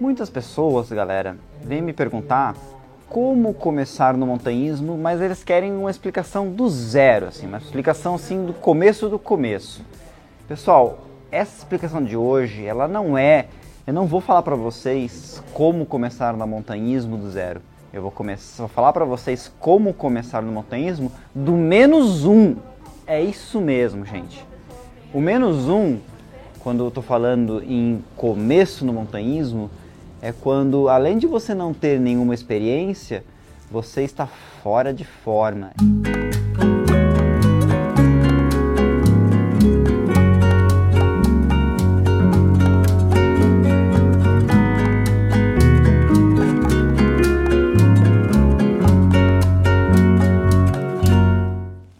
Muitas pessoas, galera, vêm me perguntar como começar no montanhismo, mas eles querem uma explicação do zero, assim, uma explicação assim do começo do começo. Pessoal, essa explicação de hoje, ela não é, eu não vou falar para vocês como começar no montanhismo do zero. Eu vou começar, vou falar para vocês como começar no montanhismo do menos um. É isso mesmo, gente. O menos um, quando eu estou falando em começo no montanhismo, é quando, além de você não ter nenhuma experiência, você está fora de forma.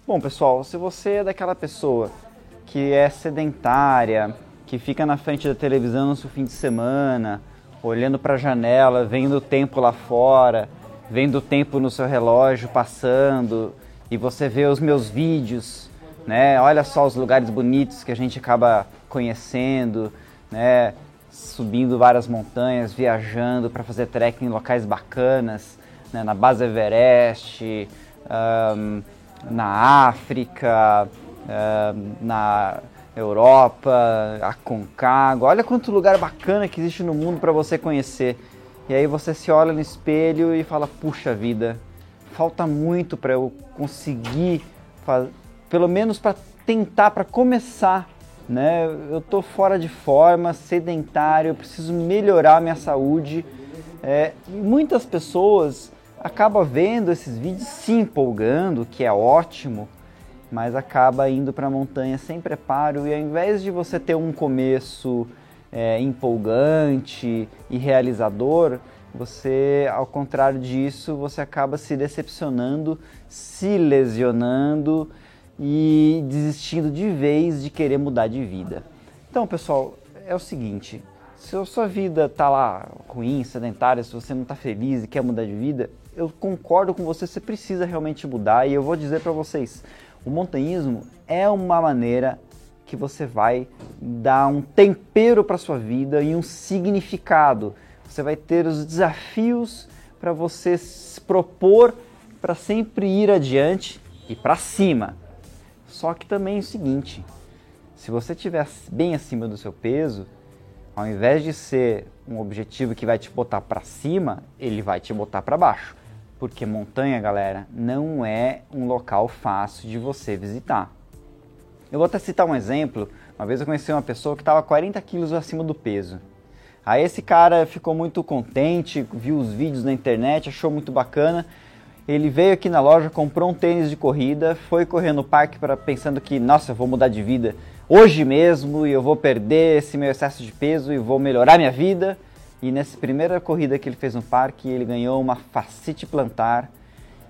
Bom, pessoal, se você é daquela pessoa que é sedentária, que fica na frente da televisão no seu fim de semana, olhando para a janela, vendo o tempo lá fora, vendo o tempo no seu relógio passando, e você vê os meus vídeos, né? Olha só os lugares bonitos que a gente acaba conhecendo, né? Subindo várias montanhas, viajando para fazer trekking em locais bacanas, né? na base Everest, um, na África, um, na Europa, Aconcagua. Olha quanto lugar bacana que existe no mundo para você conhecer. E aí você se olha no espelho e fala: puxa vida, falta muito para eu conseguir, pelo menos para tentar, para começar. Né? Eu estou fora de forma, sedentário, eu preciso melhorar minha saúde. É, muitas pessoas acabam vendo esses vídeos se empolgando, que é ótimo, mas acaba indo para a montanha sem preparo e ao invés de você ter um começo é, empolgante e realizador, você, ao contrário disso, você acaba se decepcionando, se lesionando e desistindo de vez de querer mudar de vida. Então, pessoal, é o seguinte: se a sua vida está lá ruim, sedentária, se você não está feliz e quer mudar de vida, eu concordo com você, você precisa realmente mudar e eu vou dizer para vocês, o montanhismo é uma maneira que você vai dar um tempero para sua vida e um significado. Você vai ter os desafios para você se propor para sempre ir adiante e para cima. Só que também é o seguinte, se você estiver bem acima do seu peso, ao invés de ser um objetivo que vai te botar para cima, ele vai te botar para baixo. Porque montanha, galera, não é um local fácil de você visitar. Eu vou até citar um exemplo. Uma vez eu conheci uma pessoa que estava 40 quilos acima do peso. Aí esse cara ficou muito contente, viu os vídeos na internet, achou muito bacana. Ele veio aqui na loja, comprou um tênis de corrida, foi correr no parque para pensando que, nossa, eu vou mudar de vida hoje mesmo e eu vou perder esse meu excesso de peso e vou melhorar minha vida. E nessa primeira corrida que ele fez no parque, ele ganhou uma fascite plantar.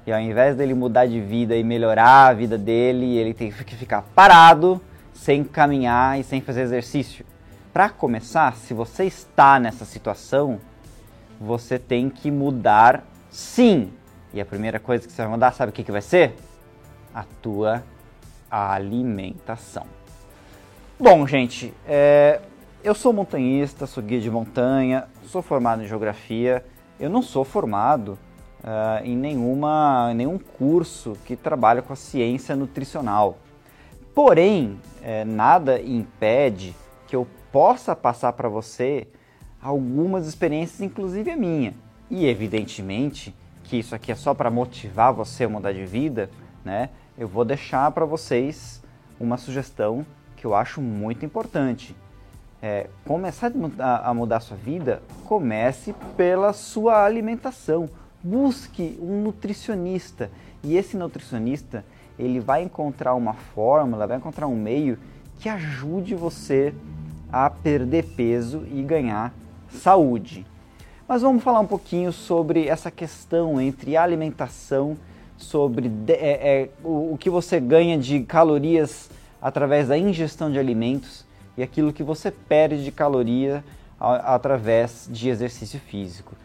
E ao invés dele mudar de vida e melhorar a vida dele, ele teve que ficar parado, sem caminhar e sem fazer exercício. Para começar, se você está nessa situação, você tem que mudar sim. E a primeira coisa que você vai mudar, sabe o que, que vai ser? A tua alimentação. Bom, gente, é, eu sou montanhista, sou guia de montanha, sou formado em geografia. Eu não sou formado uh, em nenhuma, nenhum curso que trabalha com a ciência nutricional. Porém, é, nada impede que eu possa passar para você algumas experiências, inclusive a minha. E evidentemente que isso aqui é só para motivar você a mudar de vida, né? Eu vou deixar para vocês uma sugestão que eu acho muito importante é, começar a mudar a sua vida, comece pela sua alimentação. Busque um nutricionista e esse nutricionista ele vai encontrar uma fórmula, vai encontrar um meio que ajude você a perder peso e ganhar saúde. Mas vamos falar um pouquinho sobre essa questão entre alimentação, sobre é, é, o, o que você ganha de calorias através da ingestão de alimentos e aquilo que você perde de caloria através de exercício físico.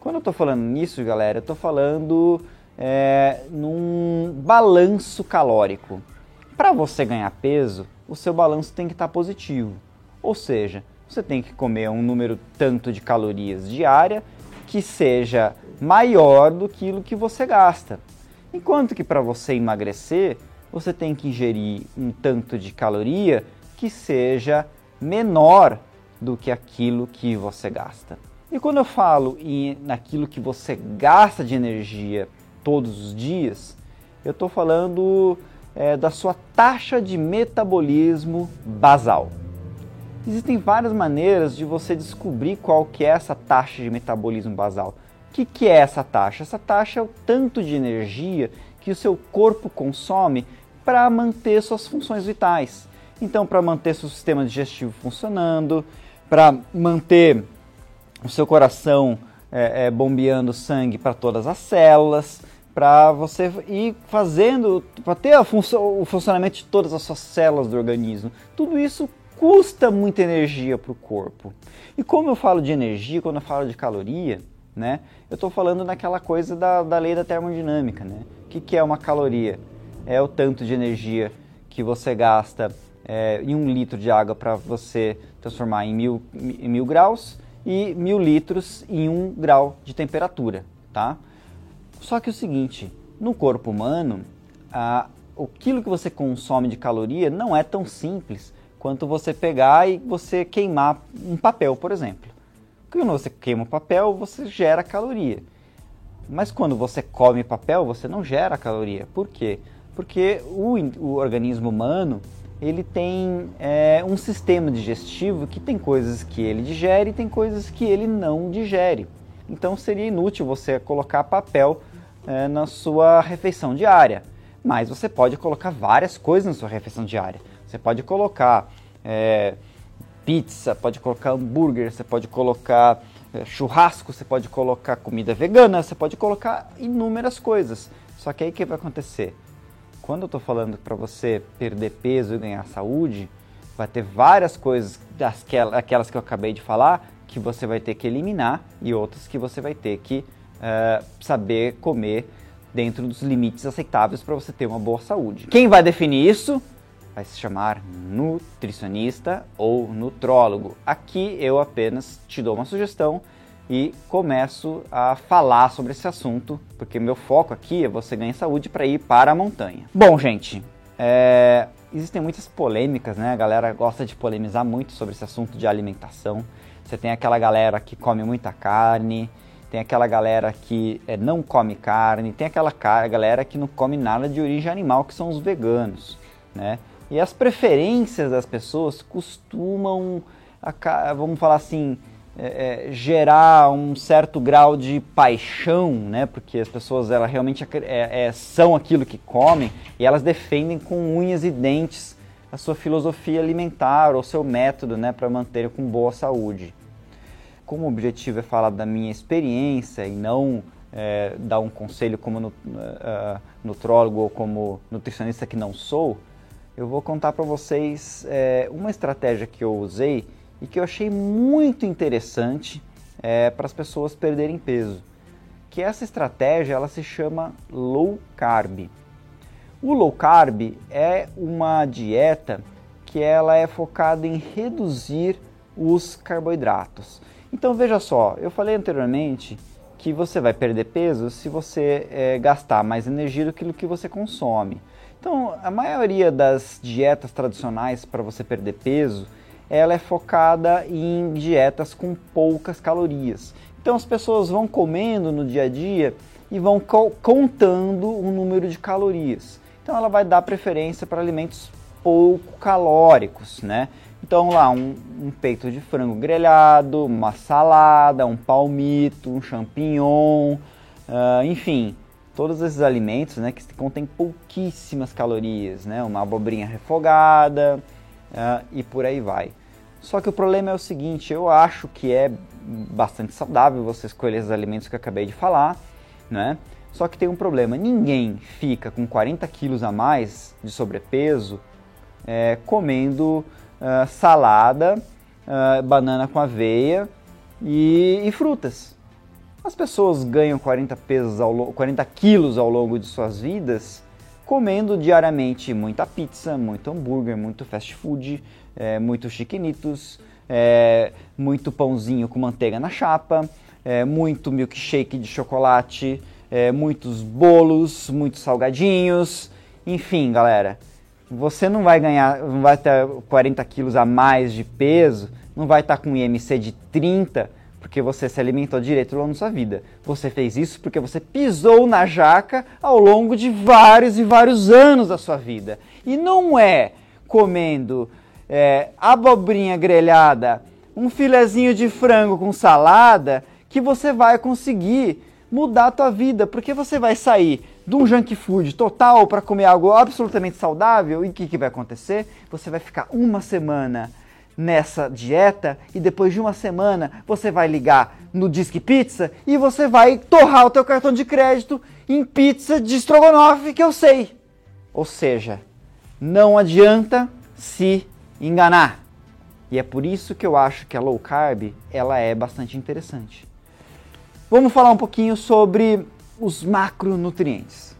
Quando eu estou falando nisso, galera, eu estou falando é, num balanço calórico. Para você ganhar peso, o seu balanço tem que estar tá positivo. Ou seja, você tem que comer um número tanto de calorias diária que seja maior do que o que você gasta. Enquanto que para você emagrecer, você tem que ingerir um tanto de caloria que seja menor do que aquilo que você gasta. E quando eu falo em, naquilo que você gasta de energia todos os dias, eu estou falando é, da sua taxa de metabolismo basal. Existem várias maneiras de você descobrir qual que é essa taxa de metabolismo basal. O que, que é essa taxa? Essa taxa é o tanto de energia que o seu corpo consome para manter suas funções vitais. Então, para manter seu sistema digestivo funcionando, para manter o seu coração é, é, bombeando sangue para todas as células, para você ir fazendo, para ter o funcionamento de todas as suas células do organismo. Tudo isso custa muita energia para o corpo. E como eu falo de energia, quando eu falo de caloria, né, eu estou falando naquela coisa da, da lei da termodinâmica. Né? O que, que é uma caloria? É o tanto de energia que você gasta é, em um litro de água para você transformar em mil, em mil graus e mil litros em um grau de temperatura, tá? Só que o seguinte, no corpo humano, a, o que você consome de caloria não é tão simples quanto você pegar e você queimar um papel, por exemplo. Quando você queima o papel, você gera caloria. Mas quando você come papel, você não gera caloria. Por quê? Porque o, o organismo humano ele tem é, um sistema digestivo que tem coisas que ele digere e tem coisas que ele não digere. Então seria inútil você colocar papel é, na sua refeição diária. Mas você pode colocar várias coisas na sua refeição diária. Você pode colocar é, pizza, pode colocar hambúrguer, você pode colocar é, churrasco, você pode colocar comida vegana, você pode colocar inúmeras coisas. Só que aí o que vai acontecer? Quando eu estou falando para você perder peso e ganhar saúde, vai ter várias coisas, aquelas que eu acabei de falar, que você vai ter que eliminar e outras que você vai ter que uh, saber comer dentro dos limites aceitáveis para você ter uma boa saúde. Quem vai definir isso vai se chamar nutricionista ou nutrólogo. Aqui eu apenas te dou uma sugestão e começo a falar sobre esse assunto, porque meu foco aqui é você ganhar saúde para ir para a montanha. Bom, gente, é... existem muitas polêmicas, né? A galera gosta de polemizar muito sobre esse assunto de alimentação. Você tem aquela galera que come muita carne, tem aquela galera que é, não come carne, tem aquela galera que não come nada de origem animal, que são os veganos, né? E as preferências das pessoas costumam, vamos falar assim, é, é, gerar um certo grau de paixão, né? Porque as pessoas elas realmente é, é, são aquilo que comem e elas defendem com unhas e dentes a sua filosofia alimentar ou seu método, né, para manter com boa saúde como o objetivo é falar da minha experiência e não é, dar um conselho como uh, nutrólogo ou como nutricionista que não sou, eu vou contar para vocês uma estratégia que eu usei e que eu achei muito interessante é, para as pessoas perderem peso. Que essa estratégia ela se chama low carb. O low carb é uma dieta que ela é focada em reduzir os carboidratos. Então veja só, eu falei anteriormente que você vai perder peso se você é, gastar mais energia do que o que você consome. Então a maioria das dietas tradicionais para você perder peso, ela é focada em dietas com poucas calorias. Então as pessoas vão comendo no dia a dia e vão co contando o número de calorias. Então ela vai dar preferência para alimentos pouco calóricos, né? Então lá, um, um, peito de frango grelhado, uma salada, um palmito, um champignon, uh, enfim, todos esses alimentos né, que contêm pouquíssimas calorias, né? Uma abobrinha refogada uh, e por aí vai. Só que o problema é o seguinte, eu acho que é bastante saudável você escolher esses alimentos que eu acabei de falar, né? Só que tem um problema, ninguém fica com 40 quilos a mais de sobrepeso é, comendo uh, salada, uh, banana com aveia e, e, frutas. As pessoas ganham 40, pesos ao, 40 quilos ao longo de suas vidas comendo diariamente muita pizza, muito hambúrguer, muito fast food, é, muito chiquenitos, é, muito pãozinho com manteiga na chapa, é, muito milkshake de chocolate, é, muitos bolos, muitos salgadinhos, enfim, galera. Você não vai ganhar, não vai ter 40 quilos a mais de peso, não vai estar com um IMC de 30 porque você se alimentou direito ao longo da sua vida. Você fez isso porque você pisou na jaca ao longo de vários e vários anos da sua vida. E não é comendo é, abobrinha grelhada, um filezinho de frango com salada que você vai conseguir mudar a tua vida, porque você vai sair de um junk food total para comer algo absolutamente saudável e o que, que vai acontecer? Você vai ficar uma semana nessa dieta e depois de uma semana você vai ligar no Disque Pizza e você vai torrar o teu cartão de crédito em pizza de estrogonofe que eu sei. Ou seja, não adianta se enganar. E é por isso que eu acho que a low carb ela é bastante interessante. Vamos falar um pouquinho sobre os macronutrientes.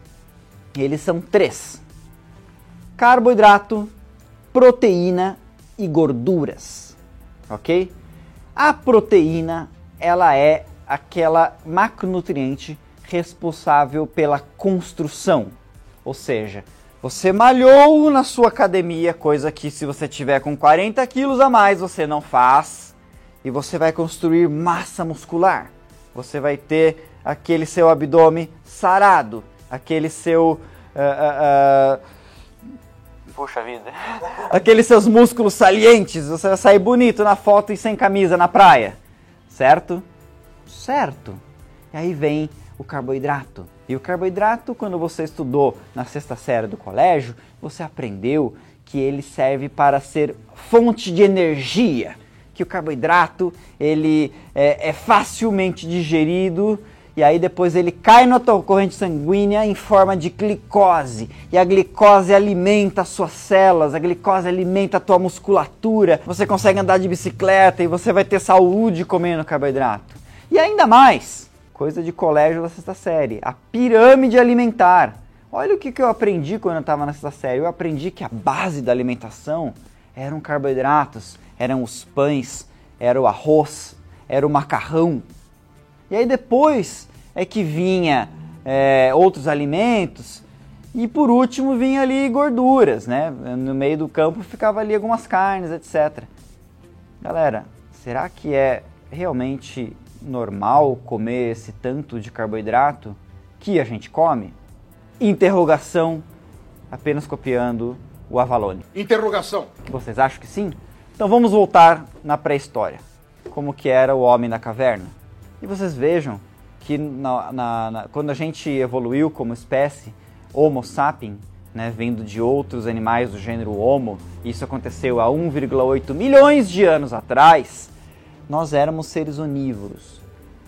Eles são três: carboidrato, proteína e gorduras, ok? A proteína ela é aquela macronutriente responsável pela construção, ou seja, você malhou na sua academia, coisa que se você tiver com 40 quilos a mais você não faz, e você vai construir massa muscular. Você vai ter aquele seu abdômen sarado, aquele seu uh, uh, uh, Poxa vida. Aqueles seus músculos salientes, você vai sair bonito na foto e sem camisa na praia. Certo? Certo. E aí vem o carboidrato. E o carboidrato, quando você estudou na sexta série do colégio, você aprendeu que ele serve para ser fonte de energia. Que o carboidrato ele é, é facilmente digerido e aí depois ele cai na tua corrente sanguínea em forma de glicose. E a glicose alimenta as suas células, a glicose alimenta a tua musculatura. Você consegue andar de bicicleta e você vai ter saúde comendo carboidrato. E ainda mais, coisa de colégio da sexta série, a pirâmide alimentar. Olha o que, que eu aprendi quando eu estava na sexta série. Eu aprendi que a base da alimentação eram carboidratos, eram os pães, era o arroz, era o macarrão, e aí depois é que vinha é, outros alimentos e por último vinha ali gorduras, né? No meio do campo ficava ali algumas carnes, etc. Galera, será que é realmente normal comer esse tanto de carboidrato que a gente come? Interrogação, apenas copiando o Avalone. Interrogação. Vocês acham que sim? Então vamos voltar na pré-história. Como que era o homem na caverna? E vocês vejam que na, na, na, quando a gente evoluiu como espécie, Homo sapiens, né, vindo de outros animais do gênero Homo, isso aconteceu há 1,8 milhões de anos atrás, nós éramos seres onívoros.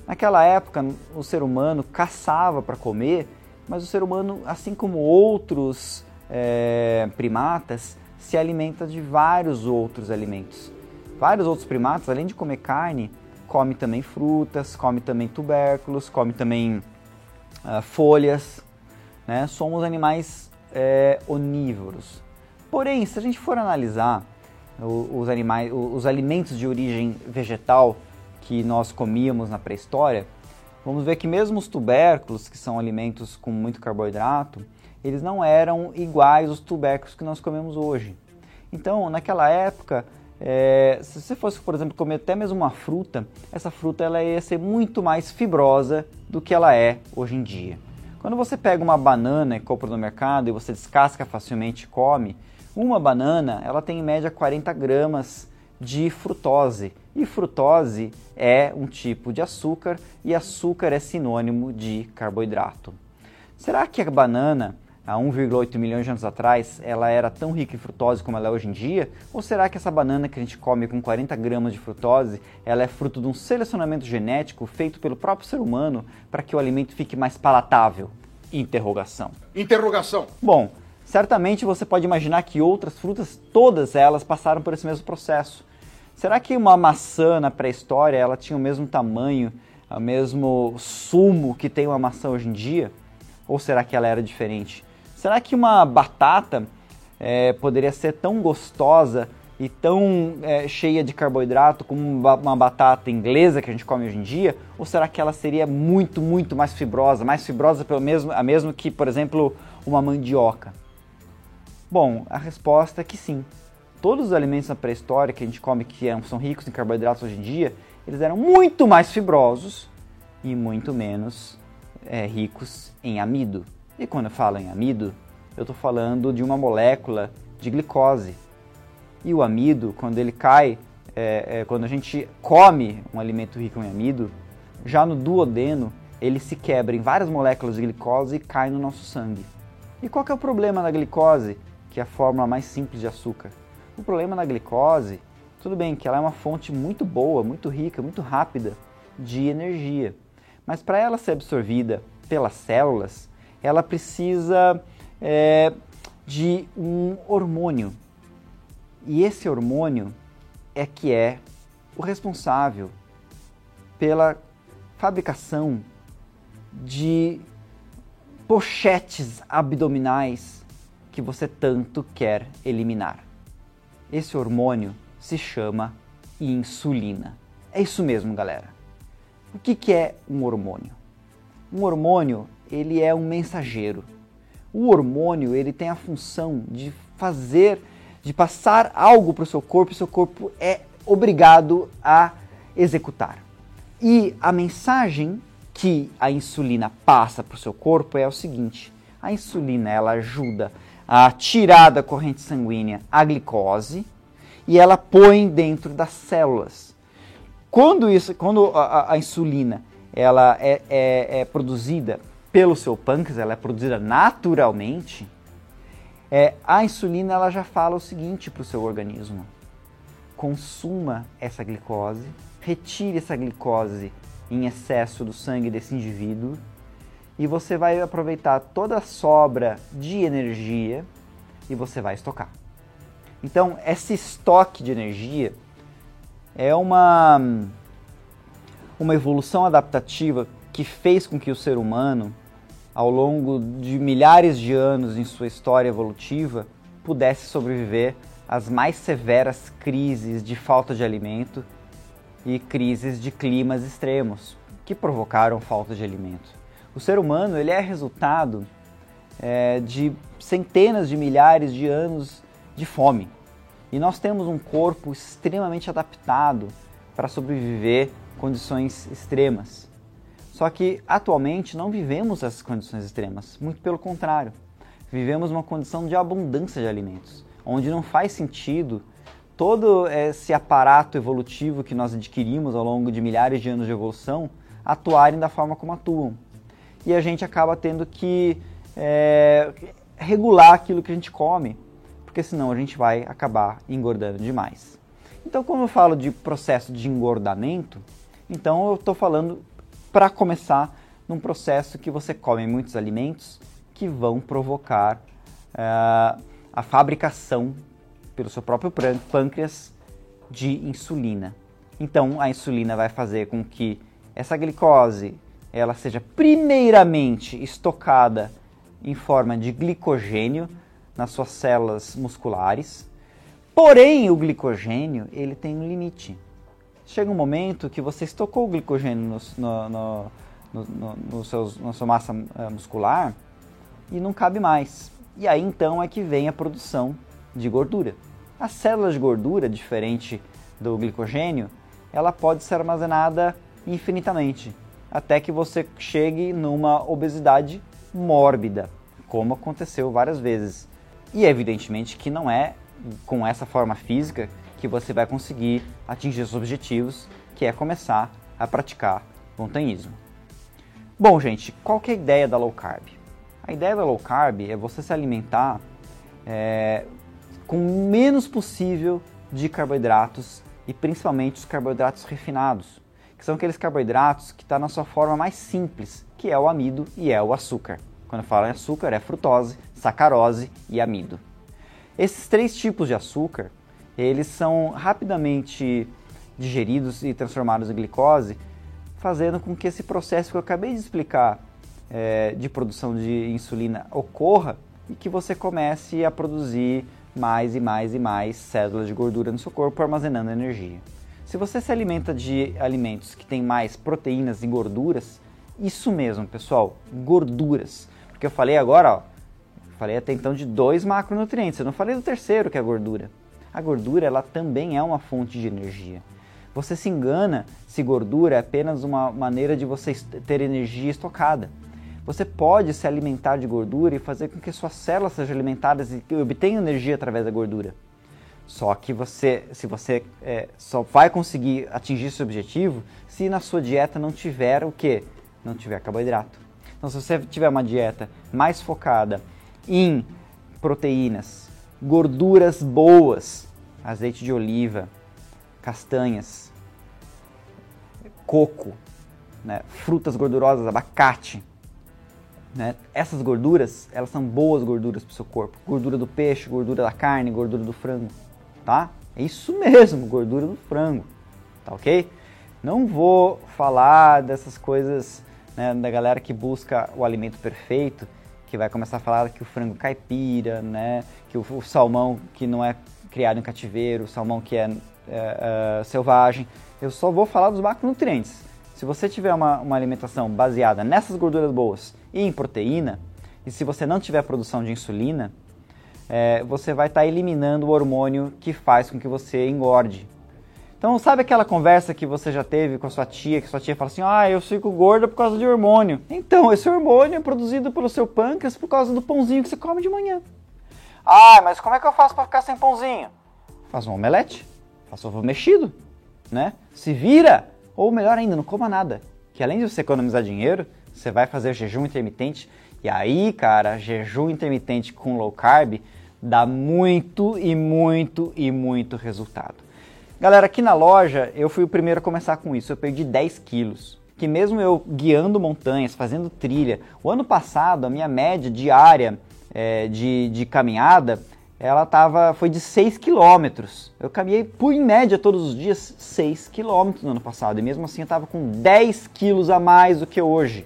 Naquela época, o ser humano caçava para comer, mas o ser humano, assim como outros é, primatas, se alimenta de vários outros alimentos. Vários outros primatas, além de comer carne, come também frutas, come também tubérculos, come também uh, folhas. Né? Somos animais é, onívoros. Porém, se a gente for analisar os, animais, os alimentos de origem vegetal que nós comíamos na pré-história, vamos ver que mesmo os tubérculos, que são alimentos com muito carboidrato, eles não eram iguais aos tubérculos que nós comemos hoje. Então, naquela época, é, se você fosse, por exemplo, comer até mesmo uma fruta, essa fruta ela ia ser muito mais fibrosa do que ela é hoje em dia. Quando você pega uma banana e compra no mercado e você descasca facilmente e come, uma banana ela tem em média 40 gramas de frutose. E frutose é um tipo de açúcar e açúcar é sinônimo de carboidrato. Será que a banana há 1,8 milhões de anos atrás, ela era tão rica em frutose como ela é hoje em dia? Ou será que essa banana que a gente come com 40 gramas de frutose, ela é fruto de um selecionamento genético feito pelo próprio ser humano para que o alimento fique mais palatável? Interrogação. Interrogação. Bom, certamente você pode imaginar que outras frutas, todas elas passaram por esse mesmo processo. Será que uma maçã na pré-história ela tinha o mesmo tamanho, o mesmo sumo que tem uma maçã hoje em dia? Ou será que ela era diferente? Será que uma batata é, poderia ser tão gostosa e tão é, cheia de carboidrato como uma batata inglesa que a gente come hoje em dia? Ou será que ela seria muito, muito mais fibrosa, mais fibrosa pelo mesmo, a mesmo que, por exemplo, uma mandioca? Bom, a resposta é que sim. Todos os alimentos na pré-história que a gente come que são ricos em carboidratos hoje em dia, eles eram muito mais fibrosos e muito menos é, ricos em amido. E quando eu falo em amido, eu estou falando de uma molécula de glicose e o amido, quando ele cai, é, é, quando a gente come um alimento rico em amido, já no duodeno, ele se quebra em várias moléculas de glicose e cai no nosso sangue. E qual é o problema da glicose, que é a fórmula mais simples de açúcar? O problema da glicose, tudo bem que ela é uma fonte muito boa, muito rica, muito rápida de energia, mas para ela ser absorvida pelas células, ela precisa é, de um hormônio e esse hormônio é que é o responsável pela fabricação de pochetes abdominais que você tanto quer eliminar. Esse hormônio se chama insulina. É isso mesmo, galera. O que, que é um hormônio? Um hormônio ele é um mensageiro. O hormônio ele tem a função de fazer de passar algo para o seu corpo e seu corpo é obrigado a executar. E a mensagem que a insulina passa para o seu corpo é o seguinte: a insulina ela ajuda a tirar da corrente sanguínea a glicose e ela põe dentro das células. Quando, isso, quando a, a insulina ela é, é, é produzida pelo seu pâncreas, ela é produzida naturalmente, é, a insulina ela já fala o seguinte para o seu organismo: consuma essa glicose, retire essa glicose em excesso do sangue desse indivíduo e você vai aproveitar toda a sobra de energia e você vai estocar. Então, esse estoque de energia é uma, uma evolução adaptativa que fez com que o ser humano ao longo de milhares de anos em sua história evolutiva, pudesse sobreviver às mais severas crises de falta de alimento e crises de climas extremos que provocaram falta de alimento. O ser humano ele é resultado é, de centenas de milhares de anos de fome e nós temos um corpo extremamente adaptado para sobreviver condições extremas. Só que atualmente não vivemos essas condições extremas, muito pelo contrário. Vivemos uma condição de abundância de alimentos, onde não faz sentido todo esse aparato evolutivo que nós adquirimos ao longo de milhares de anos de evolução atuarem da forma como atuam. E a gente acaba tendo que é, regular aquilo que a gente come, porque senão a gente vai acabar engordando demais. Então, quando eu falo de processo de engordamento, então eu estou falando para começar num processo que você come muitos alimentos que vão provocar uh, a fabricação pelo seu próprio pâncreas de insulina. Então a insulina vai fazer com que essa glicose ela seja primeiramente estocada em forma de glicogênio nas suas células musculares. Porém, o glicogênio ele tem um limite chega um momento que você estocou o glicogênio no, no, no, no seus, na sua massa eh, muscular e não cabe mais. E aí então é que vem a produção de gordura. A célula de gordura, diferente do glicogênio, ela pode ser armazenada infinitamente, até que você chegue numa obesidade mórbida, como aconteceu várias vezes. E evidentemente que não é com essa forma física que você vai conseguir atingir os objetivos, que é começar a praticar montanhismo. Bom, gente, qual que é a ideia da low carb? A ideia da low carb é você se alimentar é, com o menos possível de carboidratos e principalmente os carboidratos refinados, que são aqueles carboidratos que estão tá na sua forma mais simples, que é o amido e é o açúcar. Quando eu falo em açúcar, é frutose, sacarose e amido. Esses três tipos de açúcar eles são rapidamente digeridos e transformados em glicose, fazendo com que esse processo que eu acabei de explicar é, de produção de insulina ocorra e que você comece a produzir mais e mais e mais células de gordura no seu corpo armazenando energia. Se você se alimenta de alimentos que têm mais proteínas e gorduras, isso mesmo, pessoal, gorduras. Porque eu falei agora, ó, falei até então de dois macronutrientes, eu não falei do terceiro, que é a gordura. A gordura, ela também é uma fonte de energia. Você se engana se gordura é apenas uma maneira de você ter energia estocada. Você pode se alimentar de gordura e fazer com que suas células sejam alimentadas e obtenham energia através da gordura. Só que você, se você é, só vai conseguir atingir esse objetivo se na sua dieta não tiver o que? Não tiver carboidrato. Então, se você tiver uma dieta mais focada em proteínas, gorduras boas, azeite de oliva, castanhas, coco, né, frutas gordurosas, abacate, né? Essas gorduras, elas são boas gorduras para o seu corpo. Gordura do peixe, gordura da carne, gordura do frango, tá? É isso mesmo, gordura do frango, tá ok? Não vou falar dessas coisas né, da galera que busca o alimento perfeito, que vai começar a falar que o frango caipira, né, que o, o salmão que não é criado em cativeiro, o salmão que é, é, é selvagem. Eu só vou falar dos macronutrientes. Se você tiver uma, uma alimentação baseada nessas gorduras boas e em proteína, e se você não tiver produção de insulina, é, você vai estar tá eliminando o hormônio que faz com que você engorde. Então, sabe aquela conversa que você já teve com a sua tia, que sua tia fala assim: ah, eu fico gorda por causa de hormônio. Então, esse hormônio é produzido pelo seu pâncreas por causa do pãozinho que você come de manhã. Ah, mas como é que eu faço para ficar sem pãozinho? Faz um omelete, faz ovo mexido, né? Se vira! Ou melhor ainda, não coma nada. Que além de você economizar dinheiro, você vai fazer jejum intermitente. E aí, cara, jejum intermitente com low carb dá muito e muito e muito resultado. Galera, aqui na loja eu fui o primeiro a começar com isso. Eu perdi 10 quilos. Que mesmo eu guiando montanhas, fazendo trilha, o ano passado a minha média diária é, de, de caminhada ela tava, foi de 6 quilômetros. Eu caminhei por em média todos os dias 6 quilômetros no ano passado e mesmo assim eu estava com 10 quilos a mais do que hoje.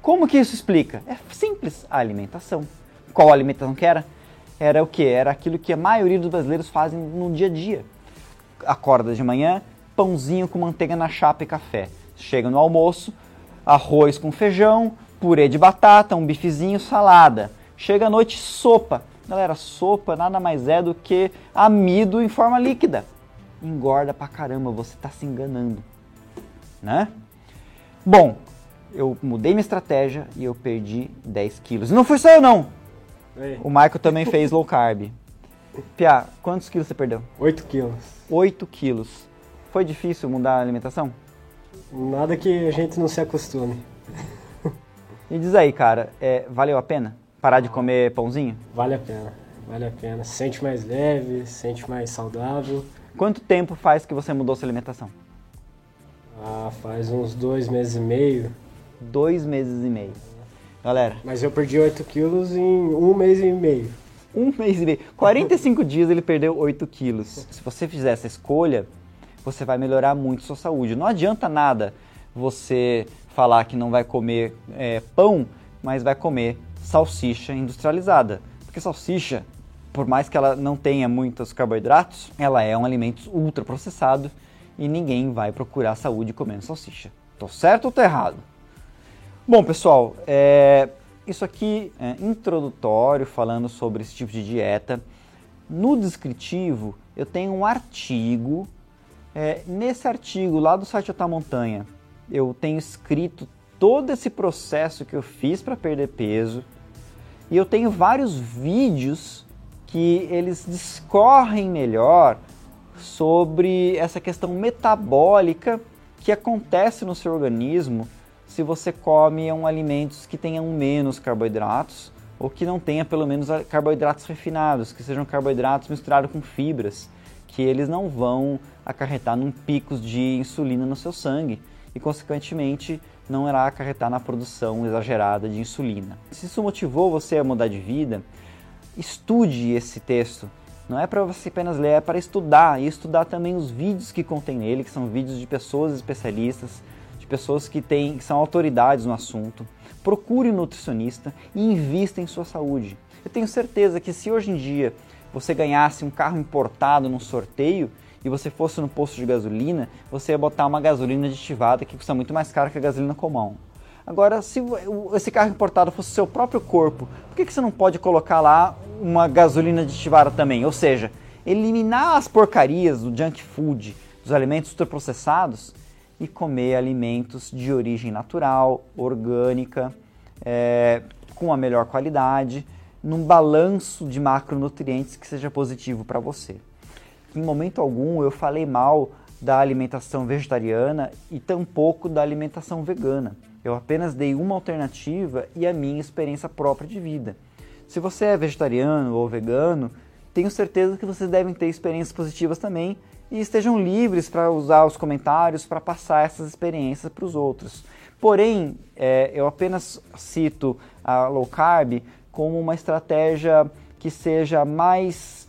Como que isso explica? É simples, a alimentação. Qual alimentação que era? Era o que? Era aquilo que a maioria dos brasileiros fazem no dia a dia. Acorda de manhã, pãozinho com manteiga na chapa e café. Chega no almoço, arroz com feijão, purê de batata, um bifezinho, salada. Chega à noite, sopa Galera, sopa nada mais é do que amido em forma líquida. Engorda pra caramba, você tá se enganando, né? Bom, eu mudei minha estratégia e eu perdi 10 quilos. E não foi só eu não. Ei. O Michael também fez low carb. Pia, quantos quilos você perdeu? 8 quilos. 8 quilos. Foi difícil mudar a alimentação? Nada que a gente não se acostume. E diz aí, cara, é, valeu a pena? Parar de comer pãozinho? Vale a pena, vale a pena. Se sente mais leve, se sente mais saudável. Quanto tempo faz que você mudou sua alimentação? Ah, faz uns dois meses e meio. Dois meses e meio. Galera. Mas eu perdi 8 quilos em um mês e meio. Um mês e meio. 45 dias ele perdeu 8 quilos. Se você fizer essa escolha, você vai melhorar muito sua saúde. Não adianta nada você falar que não vai comer é, pão, mas vai comer salsicha industrializada. Porque salsicha, por mais que ela não tenha muitos carboidratos, ela é um alimento ultraprocessado e ninguém vai procurar saúde comendo salsicha. Tô certo ou tô errado? Bom, pessoal, é, isso aqui é introdutório falando sobre esse tipo de dieta. No descritivo, eu tenho um artigo. É, nesse artigo, lá do site Alta Montanha, eu tenho escrito todo esse processo que eu fiz para perder peso, e eu tenho vários vídeos que eles discorrem melhor sobre essa questão metabólica que acontece no seu organismo se você come um alimentos que tenham menos carboidratos ou que não tenha pelo menos carboidratos refinados, que sejam carboidratos misturados com fibras, que eles não vão acarretar num picos de insulina no seu sangue e consequentemente não irá acarretar na produção exagerada de insulina. Se isso motivou você a mudar de vida, estude esse texto. Não é para você apenas ler, é para estudar e estudar também os vídeos que contém nele, que são vídeos de pessoas especialistas, pessoas que, têm, que são autoridades no assunto. Procure um nutricionista e invista em sua saúde. Eu tenho certeza que se hoje em dia você ganhasse um carro importado num sorteio e você fosse no posto de gasolina, você ia botar uma gasolina aditivada que custa muito mais caro que a gasolina comum. Agora, se esse carro importado fosse seu próprio corpo, por que, que você não pode colocar lá uma gasolina aditivada também? Ou seja, eliminar as porcarias do junk food, dos alimentos ultraprocessados e comer alimentos de origem natural, orgânica, é, com a melhor qualidade, num balanço de macronutrientes que seja positivo para você. Em momento algum eu falei mal da alimentação vegetariana e tampouco da alimentação vegana. Eu apenas dei uma alternativa e a minha experiência própria de vida. Se você é vegetariano ou vegano, tenho certeza que vocês devem ter experiências positivas também e estejam livres para usar os comentários para passar essas experiências para os outros. Porém, é, eu apenas cito a low carb como uma estratégia que seja mais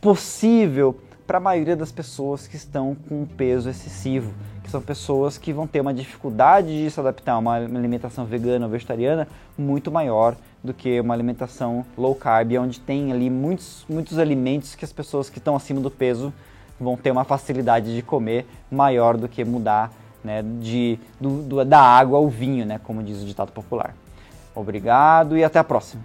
possível para a maioria das pessoas que estão com peso excessivo, que são pessoas que vão ter uma dificuldade de se adaptar a uma alimentação vegana ou vegetariana muito maior do que uma alimentação low carb, onde tem ali muitos, muitos alimentos que as pessoas que estão acima do peso vão ter uma facilidade de comer maior do que mudar né, de, do, do, da água ao vinho, né, como diz o ditado popular. Obrigado e até a próxima.